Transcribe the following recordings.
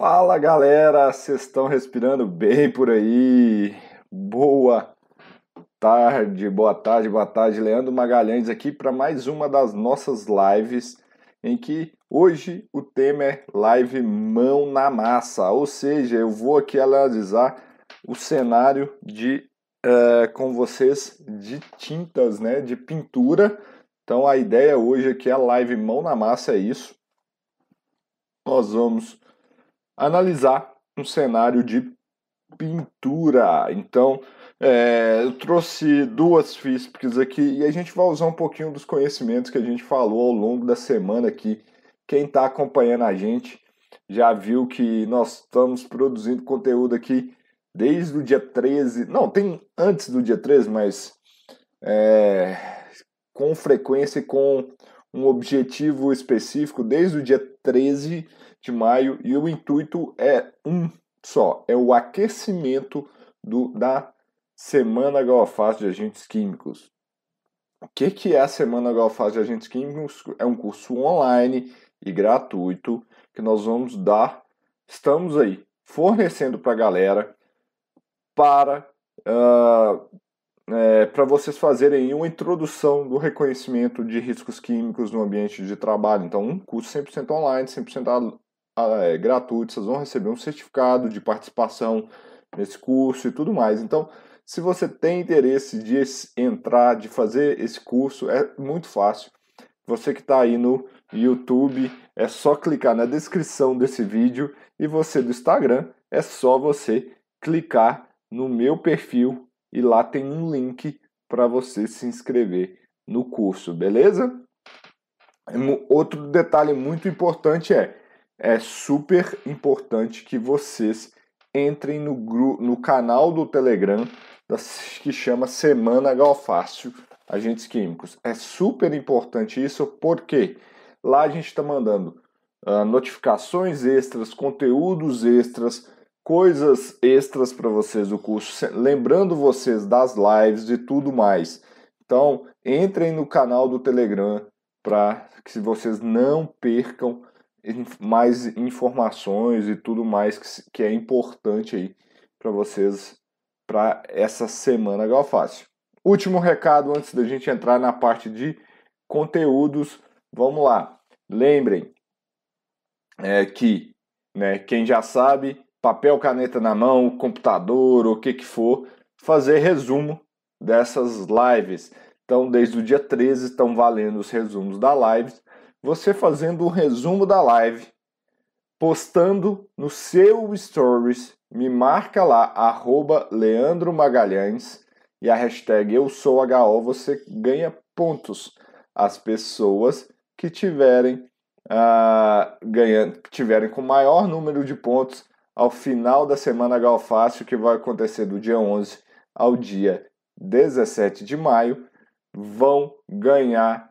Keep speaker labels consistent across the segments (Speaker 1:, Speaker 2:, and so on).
Speaker 1: Fala galera, vocês estão respirando bem por aí? Boa tarde, boa tarde, boa tarde. Leandro Magalhães aqui para mais uma das nossas lives em que hoje o tema é live mão na massa, ou seja, eu vou aqui analisar o cenário de uh, com vocês de tintas, né, de pintura. Então a ideia hoje aqui é a live mão na massa é isso. Nós vamos analisar um cenário de pintura. Então, é, eu trouxe duas físicas aqui e a gente vai usar um pouquinho dos conhecimentos que a gente falou ao longo da semana aqui. Quem está acompanhando a gente já viu que nós estamos produzindo conteúdo aqui desde o dia 13. Não, tem antes do dia 13, mas é, com frequência e com um objetivo específico desde o dia 13 de maio e o intuito é um só, é o aquecimento do, da Semana Galfaz de Agentes Químicos. O que, que é a Semana Galfaz de Agentes Químicos? É um curso online e gratuito que nós vamos dar, estamos aí fornecendo para a galera para uh, é, para vocês fazerem uma introdução do reconhecimento de riscos químicos no ambiente de trabalho. Então, um curso 100% online, 100% é, gratuito, vocês vão receber um certificado de participação nesse curso e tudo mais. Então, se você tem interesse de entrar, de fazer esse curso, é muito fácil. Você que está aí no YouTube, é só clicar na descrição desse vídeo e você do Instagram, é só você clicar no meu perfil e lá tem um link para você se inscrever no curso, beleza? Outro detalhe muito importante é é super importante que vocês entrem no, no canal do Telegram que chama Semana Galfácio Agentes Químicos. É super importante isso porque lá a gente está mandando uh, notificações extras, conteúdos extras, coisas extras para vocês do curso, lembrando vocês das lives e tudo mais. Então, entrem no canal do Telegram para que vocês não percam mais informações e tudo mais que, que é importante aí para vocês para essa semana Galfácio. Último recado antes da gente entrar na parte de conteúdos, vamos lá. Lembrem é, que né, quem já sabe, papel, caneta na mão, computador, o que que for, fazer resumo dessas lives. Então, desde o dia 13 estão valendo os resumos da live você fazendo um resumo da live, postando no seu stories, me marca lá, arroba Leandro Magalhães e a hashtag eu sou HO, você ganha pontos. As pessoas que tiverem uh, ganhando, tiverem com maior número de pontos ao final da semana Galfácio, que vai acontecer do dia 11 ao dia 17 de maio, vão ganhar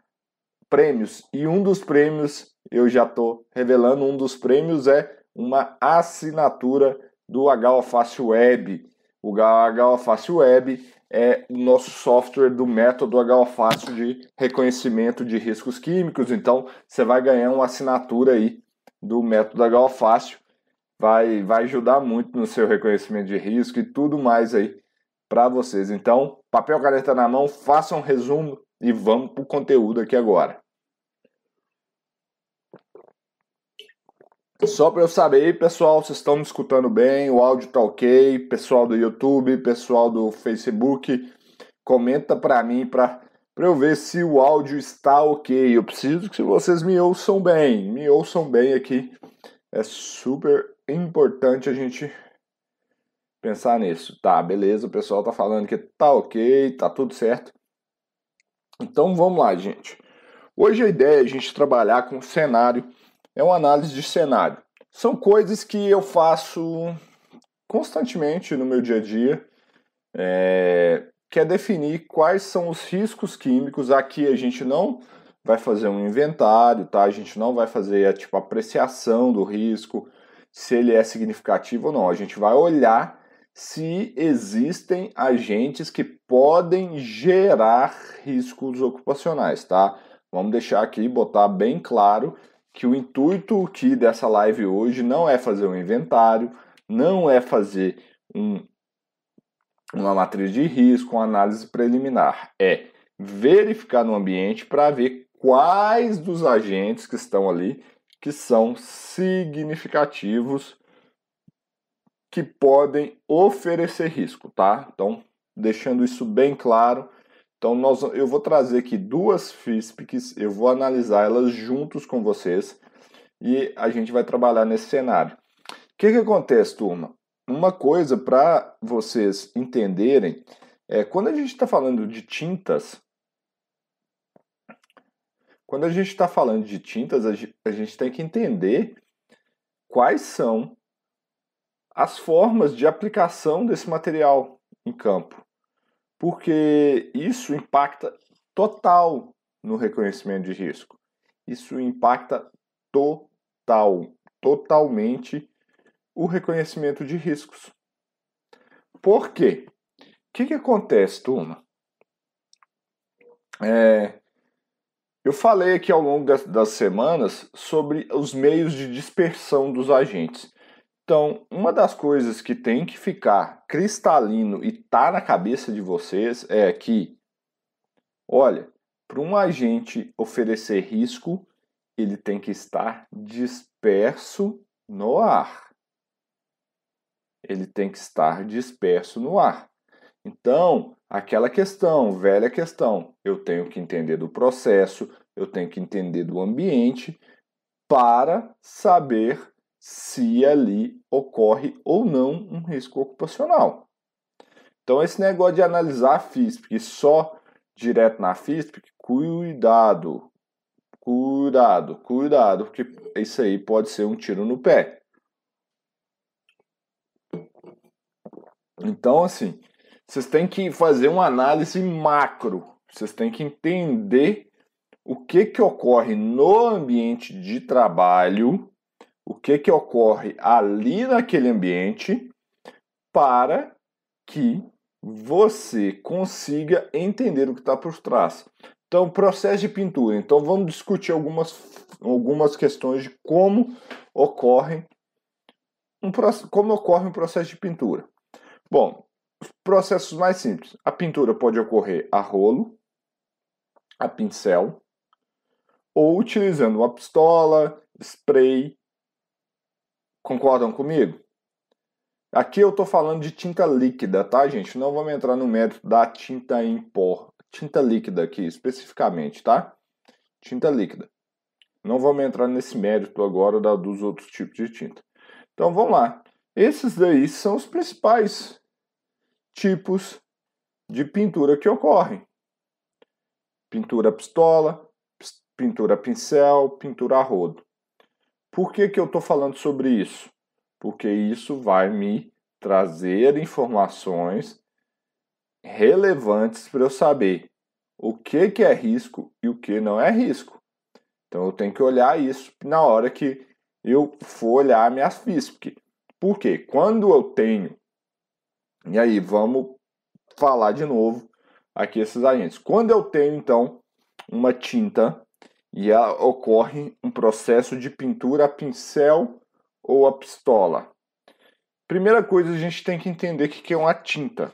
Speaker 1: prêmios. E um dos prêmios, eu já estou revelando, um dos prêmios é uma assinatura do HOFácil Web. O HOFácil Web é o nosso software do método HOFácil de reconhecimento de riscos químicos. Então, você vai ganhar uma assinatura aí do método HOFácil. Vai, vai ajudar muito no seu reconhecimento de risco e tudo mais aí para vocês. Então, papel, caneta na mão, façam um resumo e vamos para o conteúdo aqui agora. Só para eu saber, pessoal, vocês estão me escutando bem, o áudio tá ok, pessoal do YouTube, pessoal do Facebook, comenta para mim para eu ver se o áudio está ok. Eu preciso que vocês me ouçam bem, me ouçam bem aqui. É super importante a gente pensar nisso. Tá, beleza, o pessoal tá falando que tá ok, tá tudo certo. Então vamos lá, gente. Hoje a ideia é a gente trabalhar com cenário, é uma análise de cenário. São coisas que eu faço constantemente no meu dia a dia, é, que é definir quais são os riscos químicos. Aqui a gente não vai fazer um inventário, tá? A gente não vai fazer a tipo apreciação do risco, se ele é significativo ou não. A gente vai olhar se existem agentes que podem gerar riscos ocupacionais, tá? Vamos deixar aqui, botar bem claro que o intuito aqui dessa live hoje não é fazer um inventário, não é fazer um, uma matriz de risco, uma análise preliminar, é verificar no ambiente para ver quais dos agentes que estão ali que são significativos que podem oferecer risco, tá? Então, deixando isso bem claro, então nós, eu vou trazer aqui duas FISPICs, eu vou analisar elas juntos com vocês e a gente vai trabalhar nesse cenário. O que, que acontece, turma? Uma coisa para vocês entenderem é quando a gente está falando de tintas, quando a gente está falando de tintas, a gente tem que entender quais são as formas de aplicação desse material em campo, porque isso impacta total no reconhecimento de risco. Isso impacta total, totalmente o reconhecimento de riscos. Por quê? O que, que acontece, turma? É, eu falei aqui ao longo das, das semanas sobre os meios de dispersão dos agentes. Então, uma das coisas que tem que ficar cristalino e tá na cabeça de vocês é que, olha, para um agente oferecer risco, ele tem que estar disperso no ar. Ele tem que estar disperso no ar. Então, aquela questão, velha questão, eu tenho que entender do processo, eu tenho que entender do ambiente para saber se ali ocorre ou não um risco ocupacional. Então, esse negócio de analisar a FISP só direto na FISP, cuidado, cuidado, cuidado, porque isso aí pode ser um tiro no pé. Então, assim, vocês têm que fazer uma análise macro. Vocês têm que entender o que, que ocorre no ambiente de trabalho, o que, que ocorre ali naquele ambiente, para que você consiga entender o que está por trás. Então, processo de pintura. Então, vamos discutir algumas, algumas questões de como ocorre um, como ocorre um processo de pintura. Bom, processos mais simples. A pintura pode ocorrer a rolo, a pincel, ou utilizando uma pistola, spray. Concordam comigo? Aqui eu estou falando de tinta líquida, tá, gente? Não vamos entrar no mérito da tinta em pó. Tinta líquida aqui, especificamente, tá? Tinta líquida. Não vamos entrar nesse mérito agora da, dos outros tipos de tinta. Então vamos lá. Esses daí são os principais tipos de pintura que ocorrem: pintura pistola, pintura pincel, pintura a rodo. Por que, que eu estou falando sobre isso? Porque isso vai me trazer informações relevantes para eu saber o que, que é risco e o que não é risco. Então eu tenho que olhar isso na hora que eu for olhar minhas FISP. Porque quando eu tenho e aí, vamos falar de novo aqui esses agentes. Quando eu tenho, então, uma tinta e ocorre um processo de pintura a pincel ou a pistola. Primeira coisa, a gente tem que entender o que é uma tinta.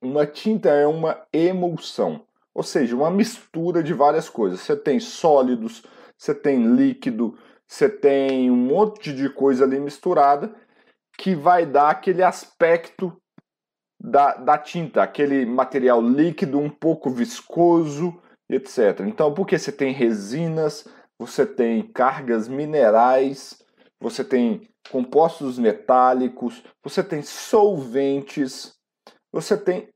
Speaker 1: Uma tinta é uma emulsão, ou seja, uma mistura de várias coisas. Você tem sólidos, você tem líquido, você tem um monte de coisa ali misturada que vai dar aquele aspecto da, da tinta, aquele material líquido um pouco viscoso, etc. Então, porque você tem resinas, você tem cargas minerais, você tem compostos metálicos, você tem solventes, você tem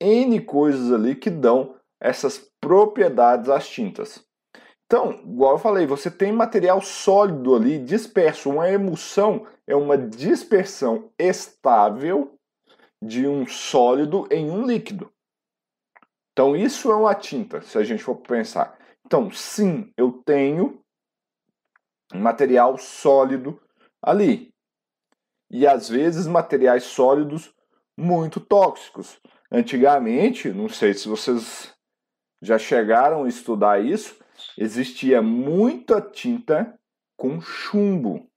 Speaker 1: N coisas ali que dão essas propriedades às tintas. Então, igual eu falei, você tem material sólido ali disperso. Uma emulsão é uma dispersão estável de um sólido em um líquido. Então, isso é uma tinta, se a gente for pensar. Então, sim, eu tenho material sólido ali. E às vezes materiais sólidos muito tóxicos. Antigamente, não sei se vocês já chegaram a estudar isso, existia muita tinta com chumbo.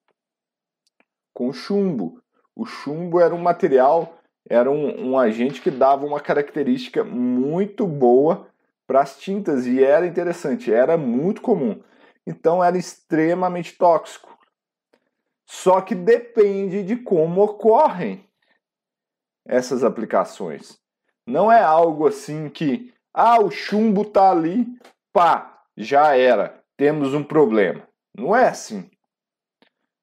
Speaker 1: Com chumbo. O chumbo era um material, era um, um agente que dava uma característica muito boa para as tintas e era interessante, era muito comum. Então era extremamente tóxico. Só que depende de como ocorrem essas aplicações. Não é algo assim que, ah, o chumbo tá ali, pá, já era, temos um problema. Não é assim.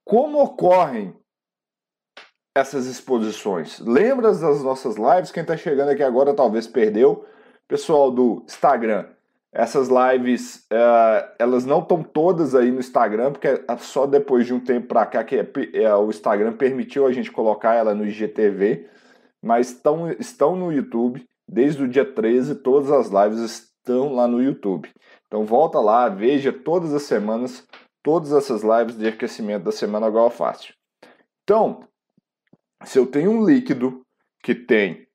Speaker 1: Como ocorrem essas exposições? Lembra das nossas lives? Quem está chegando aqui agora talvez perdeu. Pessoal do Instagram, essas lives, uh, elas não estão todas aí no Instagram, porque é só depois de um tempo para cá que é, é, o Instagram permitiu a gente colocar ela no IGTV, mas estão, estão no YouTube. Desde o dia 13, todas as lives estão lá no YouTube. Então volta lá, veja todas as semanas, todas essas lives de aquecimento da semana igual fácil. Então, se eu tenho um líquido que tem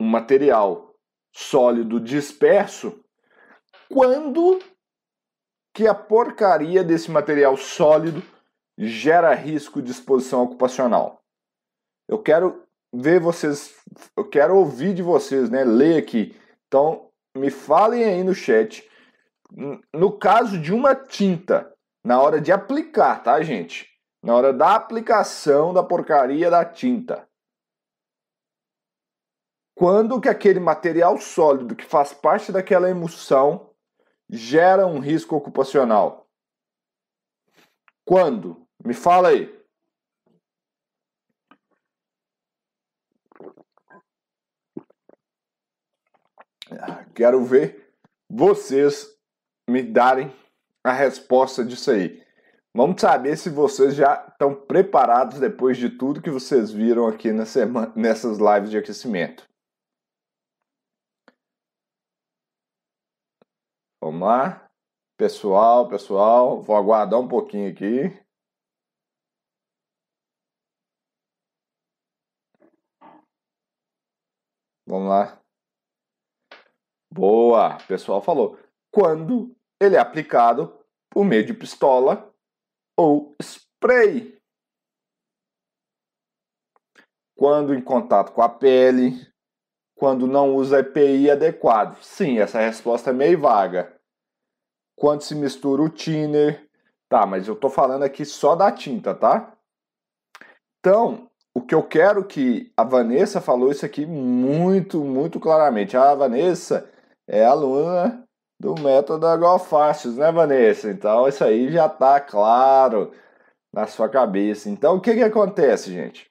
Speaker 1: um material sólido disperso, quando que a porcaria desse material sólido gera risco de exposição ocupacional. Eu quero ver vocês, eu quero ouvir de vocês, né? Ler aqui. Então, me falem aí no chat. No caso de uma tinta, na hora de aplicar, tá, gente? Na hora da aplicação da porcaria da tinta. Quando que aquele material sólido que faz parte daquela emulsão gera um risco ocupacional? Quando? Me fala aí. Quero ver vocês me darem a resposta disso aí. Vamos saber se vocês já estão preparados depois de tudo que vocês viram aqui na semana, nessas lives de aquecimento. Vamos lá. Pessoal, pessoal, vou aguardar um pouquinho aqui. Vamos lá. Boa, o pessoal falou. Quando ele é aplicado por meio de pistola ou spray. Quando em contato com a pele, quando não usa EPI adequado. Sim, essa resposta é meio vaga quando se mistura o thinner. Tá, mas eu tô falando aqui só da tinta, tá? Então, o que eu quero que a Vanessa falou isso aqui muito, muito claramente. A Vanessa é aluna do método Agofastos, né, Vanessa? Então, isso aí já tá claro na sua cabeça. Então, o que que acontece, gente?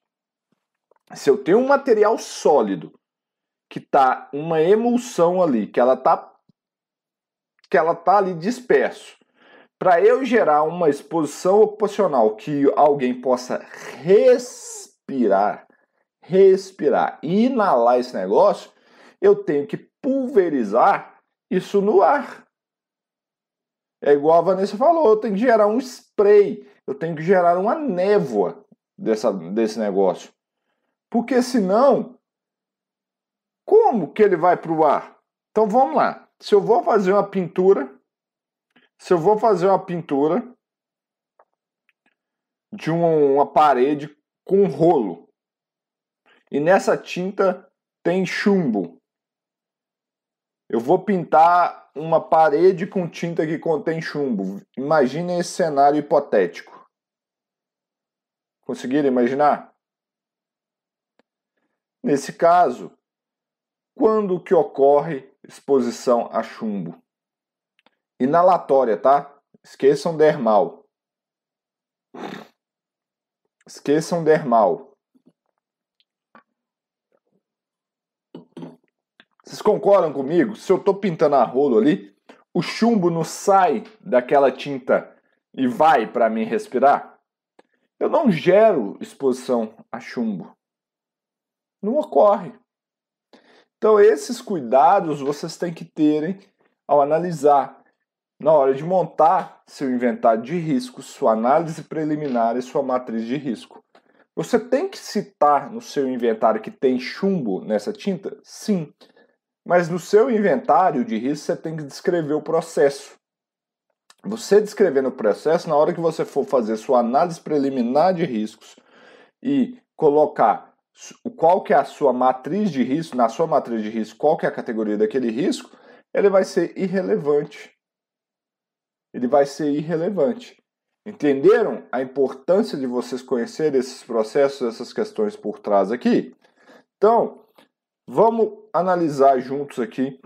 Speaker 1: Se eu tenho um material sólido que tá uma emulsão ali, que ela tá que ela está ali disperso. Para eu gerar uma exposição ocupacional que alguém possa respirar, respirar inalar esse negócio, eu tenho que pulverizar isso no ar. É igual a Vanessa falou, eu tenho que gerar um spray, eu tenho que gerar uma névoa dessa, desse negócio. Porque senão, como que ele vai para o ar? Então vamos lá se eu vou fazer uma pintura, se eu vou fazer uma pintura de uma, uma parede com rolo e nessa tinta tem chumbo, eu vou pintar uma parede com tinta que contém chumbo. Imagine esse cenário hipotético. Conseguiram imaginar? Nesse caso, quando que ocorre exposição a chumbo? Inalatória, tá? Esqueçam dermal. Esqueçam dermal. Vocês concordam comigo? Se eu estou pintando a rolo ali, o chumbo não sai daquela tinta e vai para mim respirar? Eu não gero exposição a chumbo. Não ocorre. Então, esses cuidados vocês têm que terem ao analisar na hora de montar seu inventário de risco, sua análise preliminar e sua matriz de risco. Você tem que citar no seu inventário que tem chumbo nessa tinta? Sim. Mas no seu inventário de risco você tem que descrever o processo. você descrevendo o processo, na hora que você for fazer sua análise preliminar de riscos e colocar qual que é a sua matriz de risco, na sua matriz de risco, qual que é a categoria daquele risco, ele vai ser irrelevante. Ele vai ser irrelevante. Entenderam a importância de vocês conhecerem esses processos, essas questões por trás aqui? Então, vamos analisar juntos aqui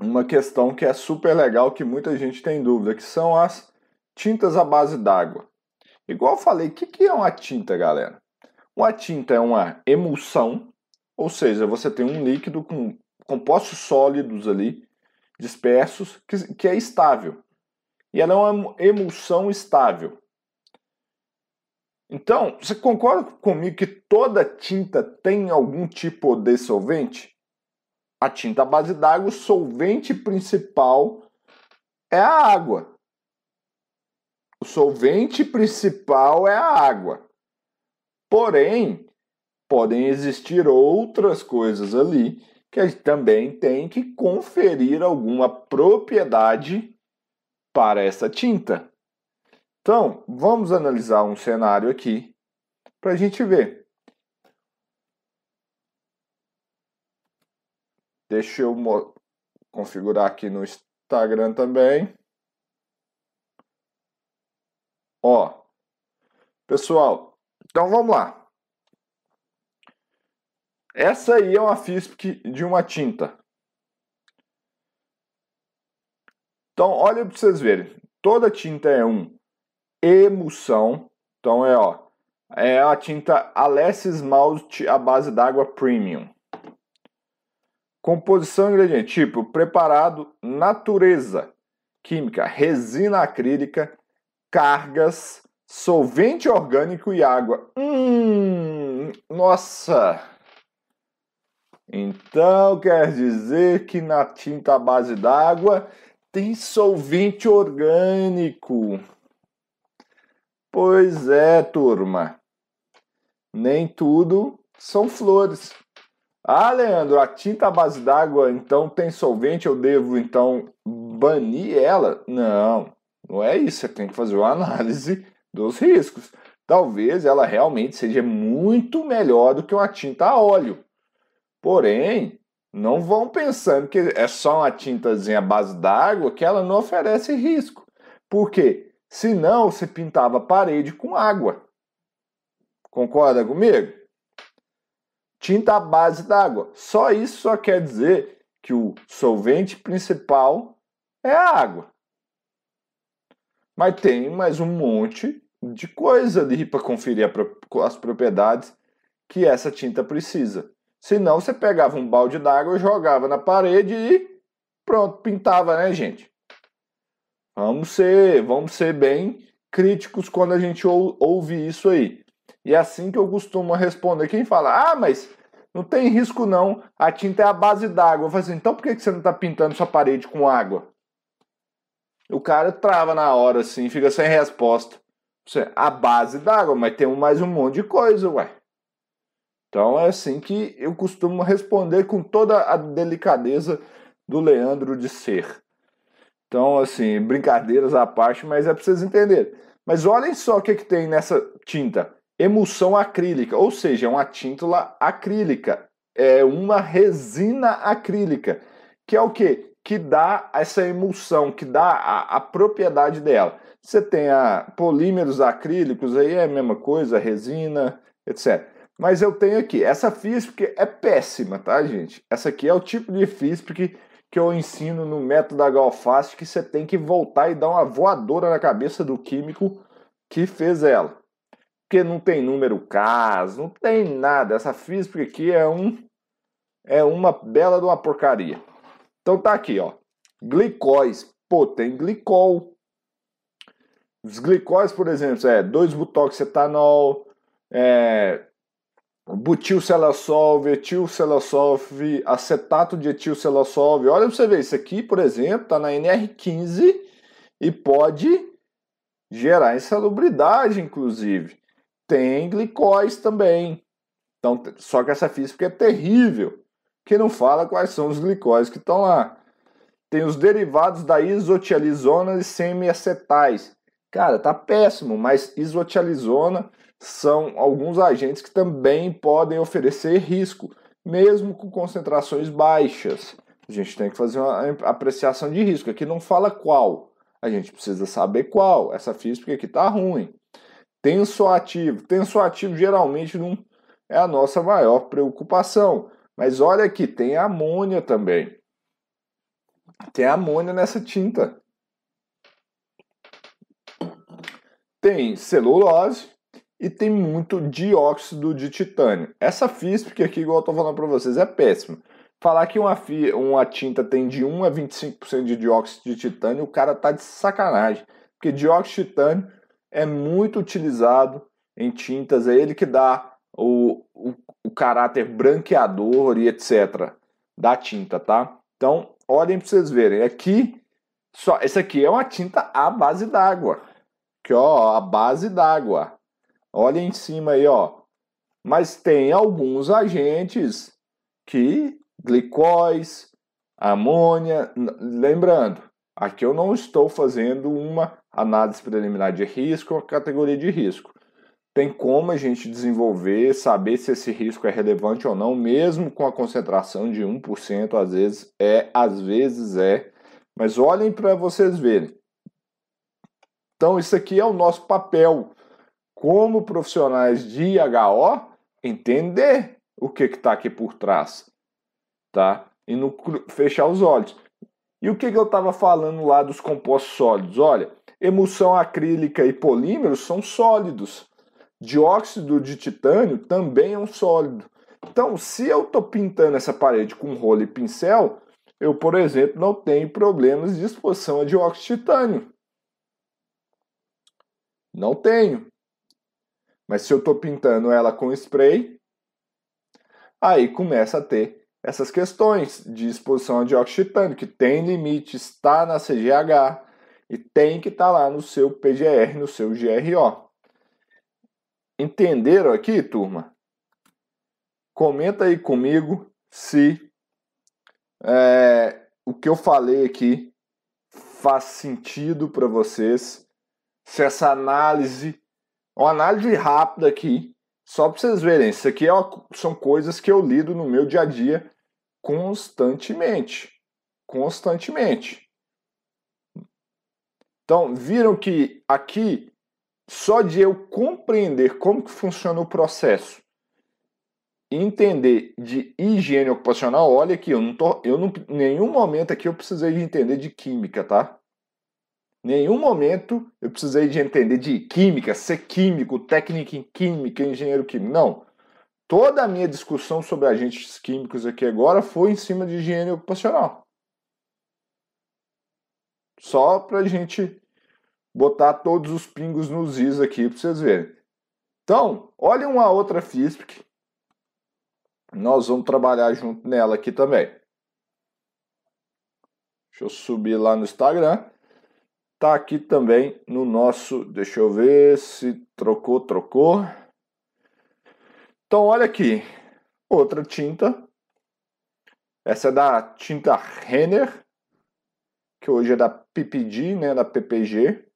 Speaker 1: uma questão que é super legal, que muita gente tem dúvida, que são as tintas à base d'água. Igual eu falei, o que, é uma tinta, galera? Uma tinta é uma emulsão, ou seja, você tem um líquido com compostos sólidos ali, dispersos, que é estável. E ela é uma emulsão estável. Então, você concorda comigo que toda tinta tem algum tipo de solvente? A tinta base d'água, o solvente principal é a água. O solvente principal é a água. Porém, podem existir outras coisas ali que a gente também tem que conferir alguma propriedade para essa tinta. Então, vamos analisar um cenário aqui para a gente ver. Deixa eu configurar aqui no Instagram também. Ó, pessoal, então vamos lá. Essa aí é uma FISP de uma tinta. Então, olha para vocês verem. Toda tinta é um emulsão. Então é ó, é a tinta Alessi Esmalte à base d'água premium. Composição ingrediente tipo preparado, natureza, química, resina acrílica, cargas, solvente orgânico e água. Hum, nossa! Então quer dizer que na tinta à base d'água tem solvente orgânico. Pois é, turma. Nem tudo são flores. Ah, Leandro, a tinta à base d'água então tem solvente, eu devo então banir ela? Não, não é isso. Você tem que fazer uma análise dos riscos. Talvez ela realmente seja muito melhor do que uma tinta a óleo. Porém, não vão pensando que é só uma tintazinha à base d'água que ela não oferece risco. Por quê? Senão, você pintava a parede com água. Concorda comigo? Tinta à base d'água. Só isso só quer dizer que o solvente principal é a água. Mas tem mais um monte de coisa ali para conferir as propriedades que essa tinta precisa. Senão você pegava um balde d'água, jogava na parede e pronto, pintava, né, gente? Vamos ser, vamos ser bem críticos quando a gente ou, ouve isso aí. E é assim que eu costumo responder. Quem fala, ah, mas não tem risco não, a tinta é a base d'água. Eu falo assim, então por que você não está pintando sua parede com água? O cara trava na hora assim, fica sem resposta. Você, a base d'água, mas tem mais um monte de coisa, ué. Então é assim que eu costumo responder com toda a delicadeza do Leandro de ser. Então, assim, brincadeiras à parte, mas é para vocês entenderem. Mas olhem só o que, que tem nessa tinta: emulsão acrílica, ou seja, é uma tinta acrílica, é uma resina acrílica, que é o que? Que dá essa emulsão, que dá a, a propriedade dela. Você tem a polímeros acrílicos, aí é a mesma coisa, resina, etc. Mas eu tenho aqui, essa FISP é péssima, tá, gente? Essa aqui é o tipo de FISP que que eu ensino no método da Galfast que você tem que voltar e dar uma voadora na cabeça do químico que fez ela. Porque não tem número CAS, não tem nada. Essa física aqui é um é uma bela de uma porcaria. Então tá aqui, ó. Glicóis. Pô, tem glicol. Os glicóis, por exemplo, é 2-butoxetanol, é, butilcelassolve, etilcelassolve, acetato de etilcelassolve. Olha para você ver, isso aqui, por exemplo, está na NR15 e pode gerar insalubridade, inclusive. Tem glicóis também. Então, só que essa física é terrível, que não fala quais são os glicóis que estão lá. tem os derivados da isotializona e semiacetais. Cara, tá péssimo, mas isotializona são alguns agentes que também podem oferecer risco, mesmo com concentrações baixas. A gente tem que fazer uma apreciação de risco. Aqui não fala qual, a gente precisa saber qual. Essa física aqui tá ruim. Tensoativo. Tensoativo geralmente não é a nossa maior preocupação. Mas olha aqui, tem amônia também. Tem amônia nessa tinta. Tem celulose e tem muito dióxido de titânio. Essa física aqui, igual eu tô falando para vocês, é péssima. Falar que uma, uma tinta tem de 1 a 25% de dióxido de titânio, o cara tá de sacanagem. Porque dióxido de titânio é muito utilizado em tintas, é ele que dá o, o, o caráter branqueador e etc. da tinta, tá? Então, olhem para vocês verem. Aqui, só, esse aqui é uma tinta à base d'água. Aqui, ó, a base d'água. Olha em cima aí, ó. Mas tem alguns agentes que glicóis, amônia. Lembrando, aqui eu não estou fazendo uma análise preliminar de risco ou categoria de risco. Tem como a gente desenvolver, saber se esse risco é relevante ou não, mesmo com a concentração de 1%, às vezes é, às vezes é. Mas olhem para vocês verem. Então, isso aqui é o nosso papel como profissionais de HO, entender o que está aqui por trás tá? E não fechar os olhos. E o que, que eu estava falando lá dos compostos sólidos? Olha, emulsão acrílica e polímeros são sólidos. Dióxido de titânio também é um sólido. Então, se eu estou pintando essa parede com rolo e pincel, eu, por exemplo, não tenho problemas de exposição a dióxido de titânio. Não tenho. Mas se eu estou pintando ela com spray, aí começa a ter essas questões de exposição a dióxido de titânio, que tem limite, está na CGH e tem que estar tá lá no seu PGR, no seu GRO. Entenderam aqui, turma? Comenta aí comigo se é, o que eu falei aqui faz sentido para vocês, se essa análise, uma análise rápida aqui, só para vocês verem, isso aqui é uma, são coisas que eu lido no meu dia a dia constantemente. Constantemente. Então, viram que aqui, só de eu compreender como que funciona o processo, entender de higiene ocupacional, olha aqui, eu não tô, eu não, nenhum momento aqui eu precisei de entender de química, tá? Nenhum momento eu precisei de entender de química, ser químico, técnico em química, engenheiro químico. Não. Toda a minha discussão sobre agentes químicos aqui agora foi em cima de higiene ocupacional. Só para a gente botar todos os pingos nos is aqui para vocês verem. Então, olha uma outra FISP. Nós vamos trabalhar junto nela aqui também. Deixa eu subir lá no Instagram. Tá aqui também no nosso. Deixa eu ver se trocou, trocou. Então, olha aqui, outra tinta. Essa é da tinta Renner, que hoje é da PPG, né, da PPG.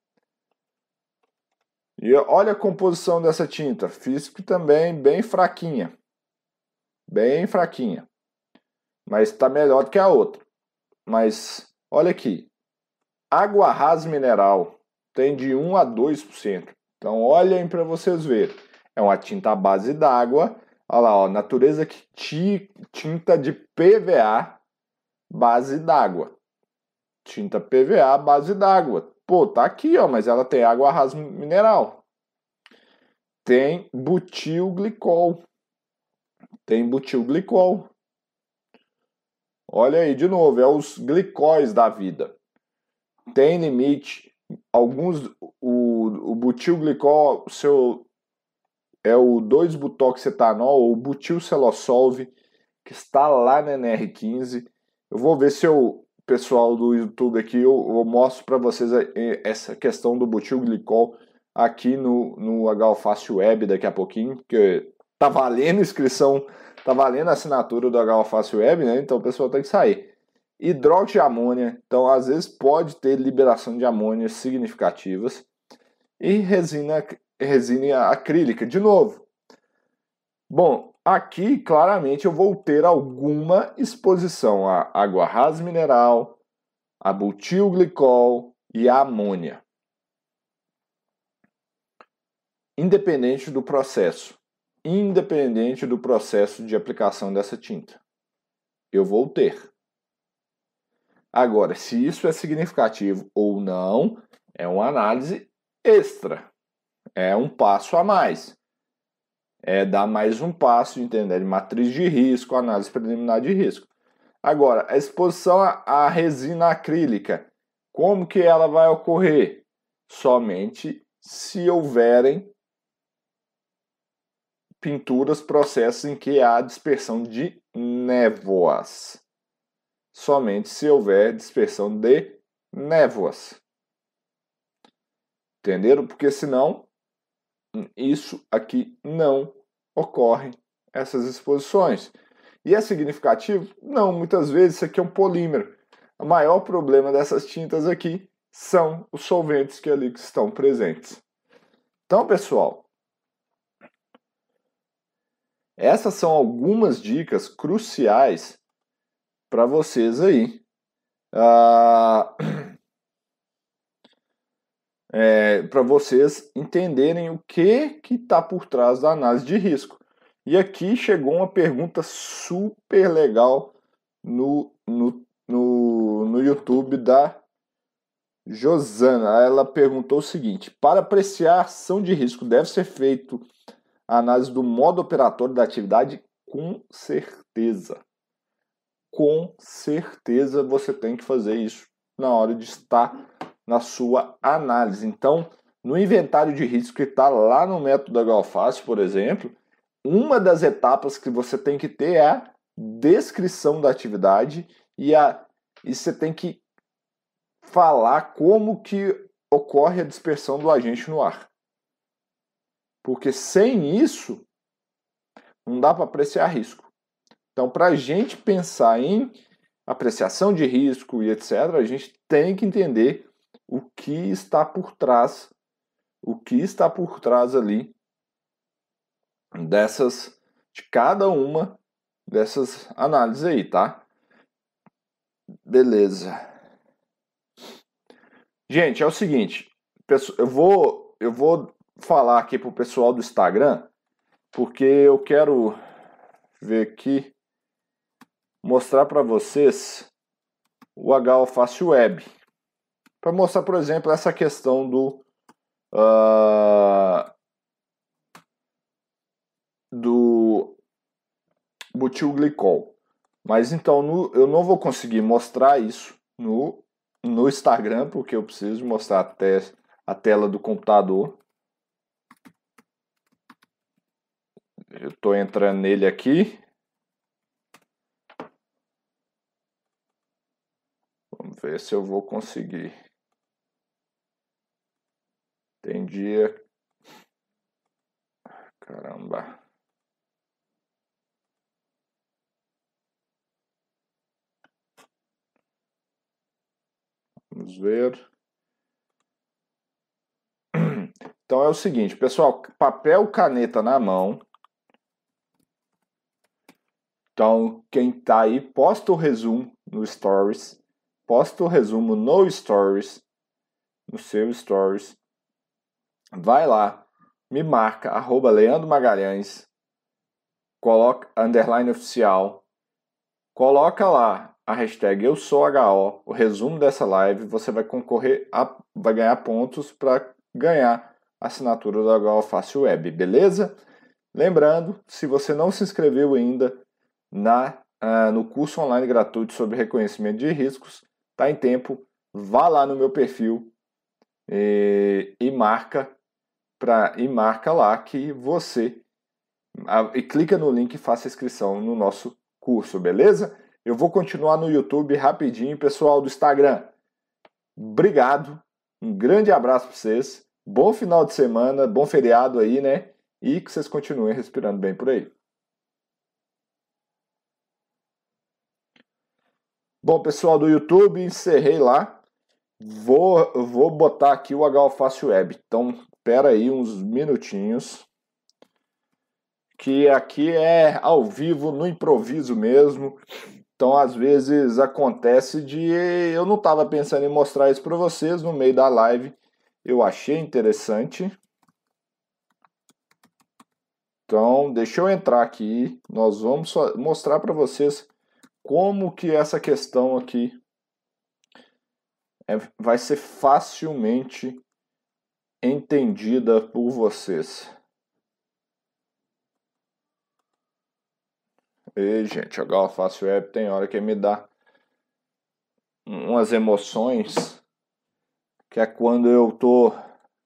Speaker 1: E olha a composição dessa tinta, Fisk também bem fraquinha. Bem fraquinha. Mas está melhor do que a outra. Mas olha aqui. Água rasa mineral tem de 1 a 2%. Então olhem para vocês verem. É uma tinta à base d'água. Olha lá, ó, natureza que tinta de PVA base d'água. Tinta PVA base d'água. Pô, tá aqui, ó, mas ela tem água rasa mineral. Tem butilglicol. Tem butilglicol. Olha aí, de novo, é os glicóis da vida. Tem limite. Alguns, o, o butilglicol, seu é o 2-butoxetanol ou butilcelossolve, que está lá na NR15. Eu vou ver se o pessoal do YouTube aqui, eu, eu mostro para vocês essa questão do butilglicol aqui no, no H Web daqui a pouquinho, porque tá valendo inscrição, tá valendo assinatura do H Web, né? Então o pessoal tem que sair. Hidróxido de amônia, então às vezes pode ter liberação de amônia significativas, e resina, resina acrílica, de novo. Bom, aqui claramente eu vou ter alguma exposição a água rasa mineral, a butilglicol e a amônia. Independente do processo, independente do processo de aplicação dessa tinta, eu vou ter. Agora, se isso é significativo ou não, é uma análise extra. É um passo a mais. É dar mais um passo, entender matriz de risco, análise preliminar de risco. Agora, a exposição à resina acrílica, como que ela vai ocorrer? Somente se houverem pinturas, processos em que há dispersão de névoas somente se houver dispersão de névoas. Entenderam? Porque senão isso aqui não ocorre essas exposições. E é significativo? Não, muitas vezes isso aqui é um polímero. O maior problema dessas tintas aqui são os solventes que ali estão presentes. Então, pessoal, essas são algumas dicas cruciais para vocês aí. Ah, é, para vocês entenderem o que que está por trás da análise de risco. E aqui chegou uma pergunta super legal no, no, no, no YouTube da Josana. Ela perguntou o seguinte: para apreciar a ação de risco, deve ser feito a análise do modo operatório da atividade? Com certeza com certeza você tem que fazer isso na hora de estar na sua análise. Então, no inventário de risco que está lá no método Galfácio, por exemplo, uma das etapas que você tem que ter é a descrição da atividade e, a, e você tem que falar como que ocorre a dispersão do agente no ar. Porque sem isso, não dá para apreciar risco. Então, para a gente pensar em apreciação de risco e etc., a gente tem que entender o que está por trás, o que está por trás ali dessas, de cada uma dessas análises aí, tá? Beleza. Gente, é o seguinte, eu vou, eu vou falar aqui pro pessoal do Instagram, porque eu quero ver aqui mostrar para vocês o H-Alface Web. Para mostrar, por exemplo, essa questão do uh, do butilglicol. Mas então no, eu não vou conseguir mostrar isso no, no Instagram, porque eu preciso mostrar até a tela do computador. Eu estou entrando nele aqui. Ver se eu vou conseguir. Tem dia. Caramba. Vamos ver. Então é o seguinte, pessoal, papel, caneta na mão. Então, quem tá aí, posta o resumo no Stories posta o resumo no Stories, no seu Stories. Vai lá, me marca, arroba Leandro Magalhães, coloca underline oficial, coloca lá a hashtag eu sou HO, o resumo dessa live, você vai concorrer a, vai ganhar pontos para ganhar a assinatura do HO Fácil Web, beleza? Lembrando, se você não se inscreveu ainda na, uh, no curso online gratuito sobre reconhecimento de riscos, Tá em tempo, vá lá no meu perfil e, e marca para e marca lá que você e clica no link e faça inscrição no nosso curso, beleza? Eu vou continuar no YouTube rapidinho, pessoal do Instagram. Obrigado, um grande abraço para vocês, bom final de semana, bom feriado aí, né? E que vocês continuem respirando bem por aí. Bom, pessoal do YouTube, encerrei lá. Vou, vou botar aqui o HOFácil Web. Então, espera aí uns minutinhos. Que aqui é ao vivo, no improviso mesmo. Então, às vezes acontece de eu não estava pensando em mostrar isso para vocês no meio da live. Eu achei interessante. Então, deixa eu entrar aqui. Nós vamos mostrar para vocês como que essa questão aqui é, vai ser facilmente entendida por vocês. E, gente, a Fácil Web tem hora que me dá umas emoções que é quando eu tô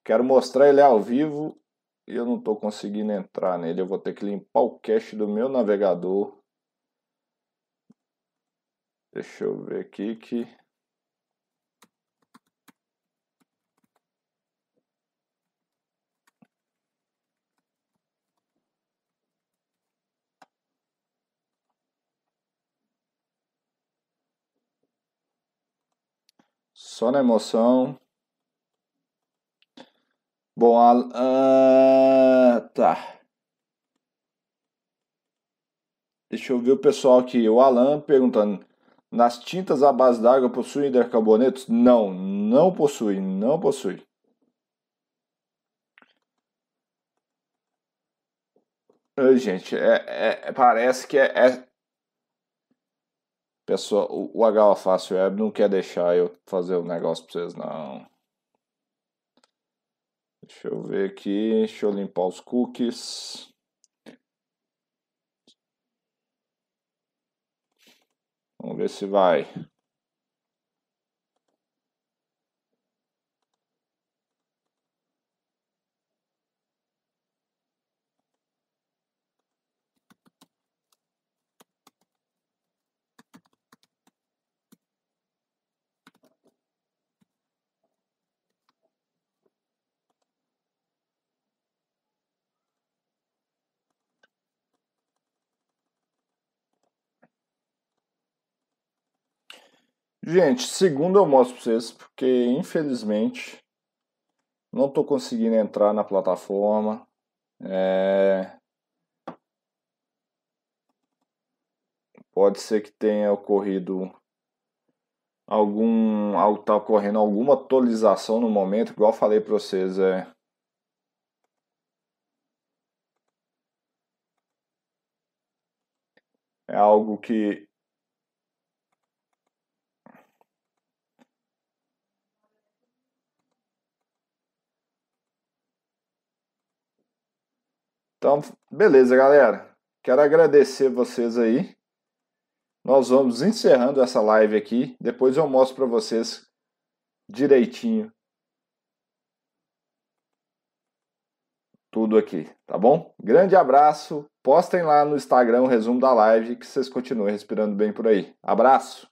Speaker 1: quero mostrar ele ao vivo e eu não tô conseguindo entrar nele. Eu vou ter que limpar o cache do meu navegador Deixa eu ver aqui que. Só na emoção. Bom, a, uh, tá. Deixa eu ver o pessoal aqui. O Alan perguntando. Nas tintas à base d'água possuem hidrocarbonetos? Não, não possui, não possui. Gente, é, é, parece que é, é... Pessoal, o, o Fácil Web não quer deixar eu fazer o um negócio para vocês, não. Deixa eu ver aqui, deixa eu limpar os cookies. Vamos ver se vai. Gente, segundo eu mostro para vocês, porque infelizmente não estou conseguindo entrar na plataforma. É... Pode ser que tenha ocorrido algum. Tá ocorrendo alguma atualização no momento, igual eu falei para vocês, é. É algo que Então, beleza, galera. Quero agradecer vocês aí. Nós vamos encerrando essa live aqui. Depois eu mostro para vocês direitinho tudo aqui, tá bom? Grande abraço. Postem lá no Instagram o resumo da live que vocês continuem respirando bem por aí. Abraço.